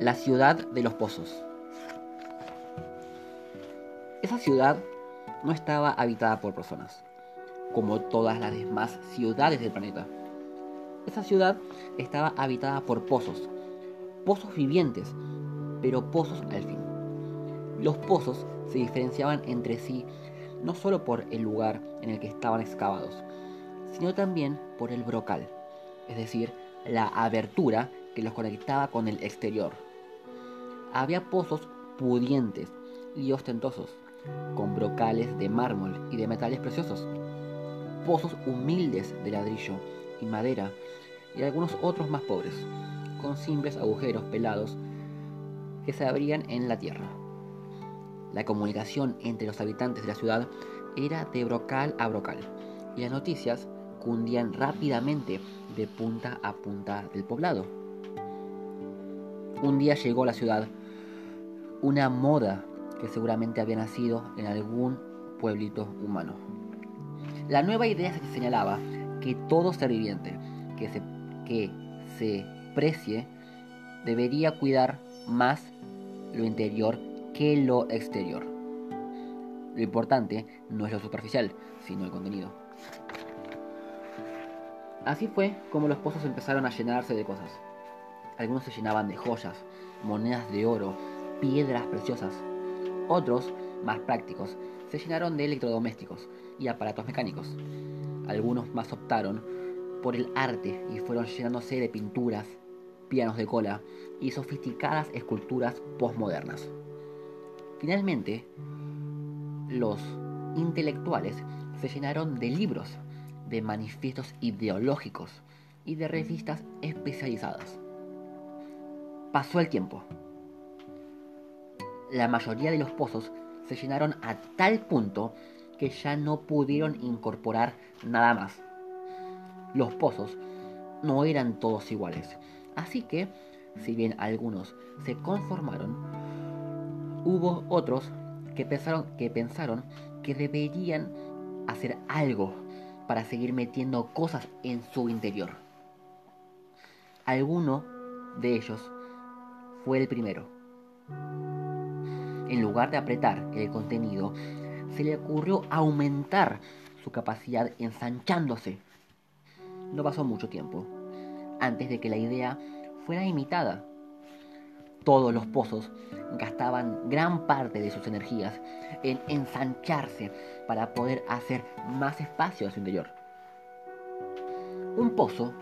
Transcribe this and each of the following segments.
La ciudad de los pozos. Esa ciudad no estaba habitada por personas, como todas las demás ciudades del planeta. Esa ciudad estaba habitada por pozos, pozos vivientes, pero pozos al fin. Los pozos se diferenciaban entre sí no solo por el lugar en el que estaban excavados, sino también por el brocal, es decir, la abertura que los conectaba con el exterior. Había pozos pudientes y ostentosos, con brocales de mármol y de metales preciosos, pozos humildes de ladrillo y madera, y algunos otros más pobres, con simples agujeros pelados que se abrían en la tierra. La comunicación entre los habitantes de la ciudad era de brocal a brocal, y las noticias cundían rápidamente de punta a punta del poblado. Un día llegó a la ciudad una moda que seguramente había nacido en algún pueblito humano. La nueva idea se señalaba que todo ser viviente que se, que se precie debería cuidar más lo interior que lo exterior. Lo importante no es lo superficial, sino el contenido. Así fue como los pozos empezaron a llenarse de cosas. Algunos se llenaban de joyas, monedas de oro, piedras preciosas. Otros, más prácticos, se llenaron de electrodomésticos y aparatos mecánicos. Algunos más optaron por el arte y fueron llenándose de pinturas, pianos de cola y sofisticadas esculturas postmodernas. Finalmente, los intelectuales se llenaron de libros, de manifiestos ideológicos y de revistas especializadas. Pasó el tiempo. La mayoría de los pozos se llenaron a tal punto que ya no pudieron incorporar nada más. Los pozos no eran todos iguales, así que, si bien algunos se conformaron, hubo otros que pensaron que, deberían hacer algo para seguir metiendo cosas en su interior. Alguno de ellos fue el primero. En lugar de apretar el contenido, se le ocurrió aumentar su capacidad ensanchándose. No pasó mucho tiempo antes de que la idea fuera imitada. Todos los pozos gastaban gran parte de sus energías en ensancharse para poder hacer más espacio a su interior. Un pozo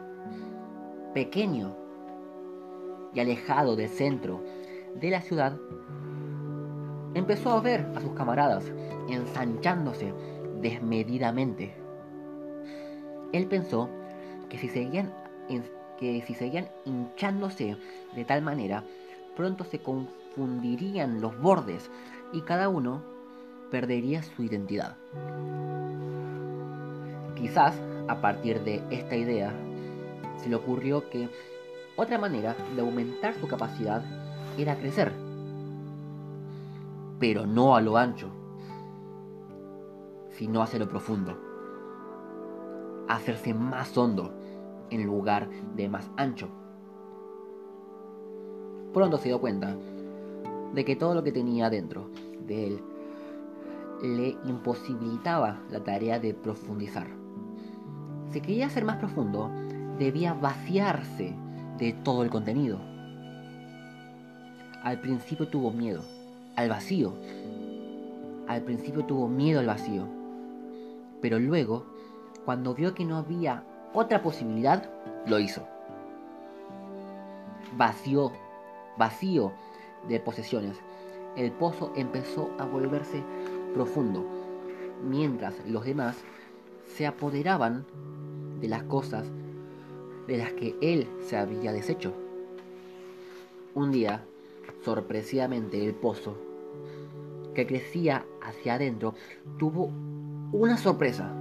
pequeño y alejado del centro de la ciudad empezó a ver a sus camaradas ensanchándose desmedidamente. Él pensó que si seguían, que si seguían hinchándose de tal manera, pronto se confundirían los bordes y cada uno perdería su identidad. Quizás a partir de esta idea se le ocurrió que otra manera de aumentar su capacidad era crecer, pero no a lo ancho, sino hacia lo profundo, hacerse más hondo en lugar de más ancho. Pronto se dio cuenta de que todo lo que tenía dentro de él le imposibilitaba la tarea de profundizar. Si quería ser más profundo, debía vaciarse de todo el contenido. Al principio tuvo miedo al vacío. Al principio tuvo miedo al vacío. Pero luego, cuando vio que no había otra posibilidad, lo hizo. Vació, vacío de posesiones. El pozo empezó a volverse profundo, mientras los demás se apoderaban de las cosas de las que él se había deshecho. Un día, sorpresivamente, el pozo, que crecía hacia adentro, tuvo una sorpresa.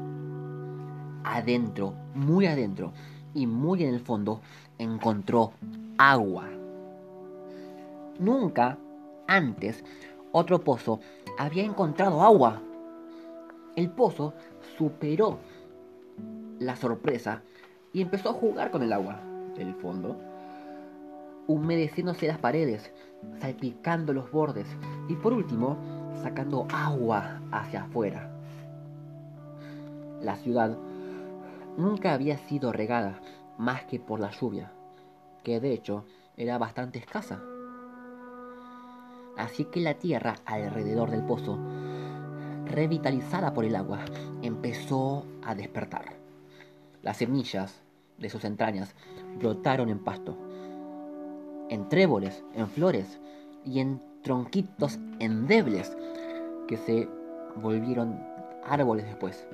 Adentro, muy adentro y muy en el fondo, encontró agua. Nunca antes otro pozo había encontrado agua. El pozo superó la sorpresa y empezó a jugar con el agua del fondo humedeciéndose las paredes, salpicando los bordes y por último sacando agua hacia afuera. La ciudad nunca había sido regada más que por la lluvia, que de hecho era bastante escasa. Así que la tierra alrededor del pozo, revitalizada por el agua, empezó a despertar. Las semillas de sus entrañas brotaron en pasto, en tréboles, en flores y en tronquitos endebles que se volvieron árboles después.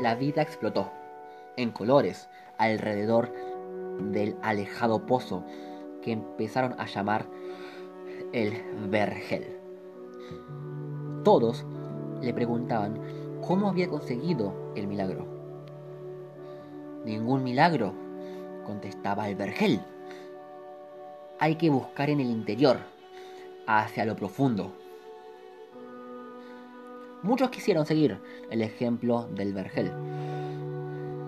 La vida explotó en colores alrededor del alejado pozo que empezaron a llamar el vergel. Todos le preguntaban cómo había conseguido el milagro. Ningún milagro, contestaba el vergel. Hay que buscar en el interior, hacia lo profundo. Muchos quisieron seguir el ejemplo del vergel,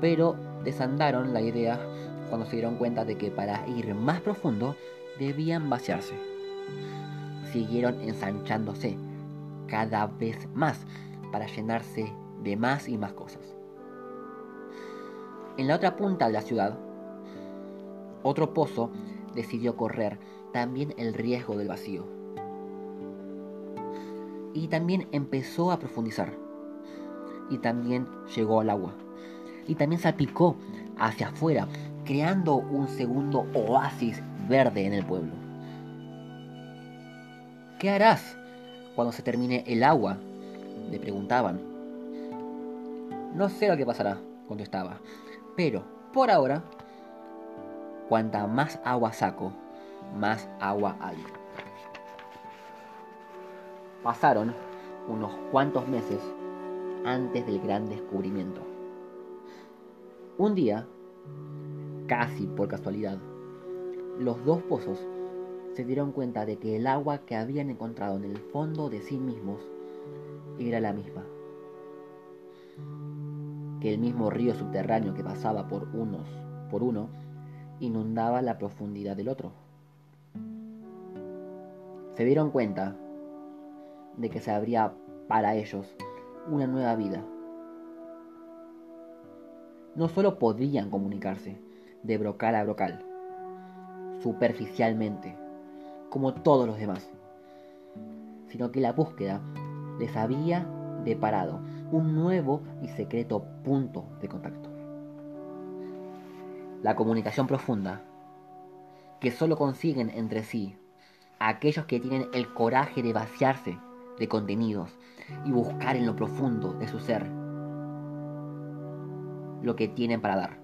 pero desandaron la idea cuando se dieron cuenta de que para ir más profundo debían vaciarse. Siguieron ensanchándose cada vez más para llenarse de más y más cosas. En la otra punta de la ciudad, otro pozo decidió correr también el riesgo del vacío. Y también empezó a profundizar. Y también llegó al agua. Y también salpicó hacia afuera, creando un segundo oasis verde en el pueblo. ¿Qué harás cuando se termine el agua? Le preguntaban. No sé lo que pasará, contestaba. Pero, por ahora, cuanta más agua saco, más agua hay. Pasaron unos cuantos meses antes del gran descubrimiento. Un día, casi por casualidad, los dos pozos se dieron cuenta de que el agua que habían encontrado en el fondo de sí mismos era la misma. Que el mismo río subterráneo que pasaba por unos por uno inundaba la profundidad del otro. Se dieron cuenta de que se abría para ellos una nueva vida. No solo podían comunicarse de brocal a brocal, superficialmente, como todos los demás, sino que la búsqueda les había deparado un nuevo y secreto punto de contacto. La comunicación profunda, que solo consiguen entre sí aquellos que tienen el coraje de vaciarse de contenidos y buscar en lo profundo de su ser lo que tienen para dar.